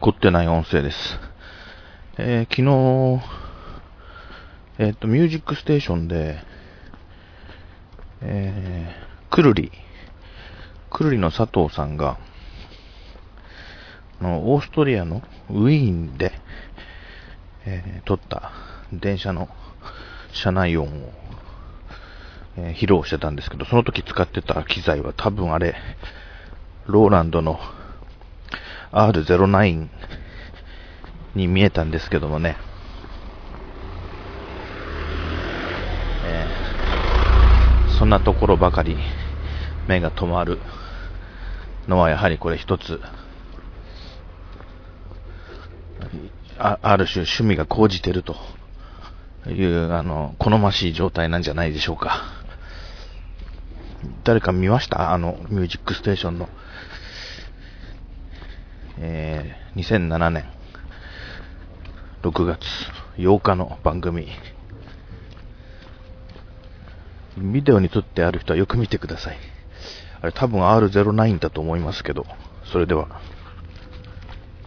凝ってない音声です。えー、昨日、えっ、と、ミュージックステーションで、えー、くるり、くるりの佐藤さんが、のオーストリアのウィーンで、えー、撮った電車の車内音を、えー、披露してたんですけど、その時使ってた機材は多分あれ、ローランドの R09 に見えたんですけどもね、えー、そんなところばかり目が止まるのはやはりこれ一つあある種趣味が講じてるというあの好ましい状態なんじゃないでしょうか。誰か見ました？あのミュージックステーションの。えー、2007年6月8日の番組。ビデオに撮ってある人はよく見てください。あれ多分 R09 だと思いますけど、それでは。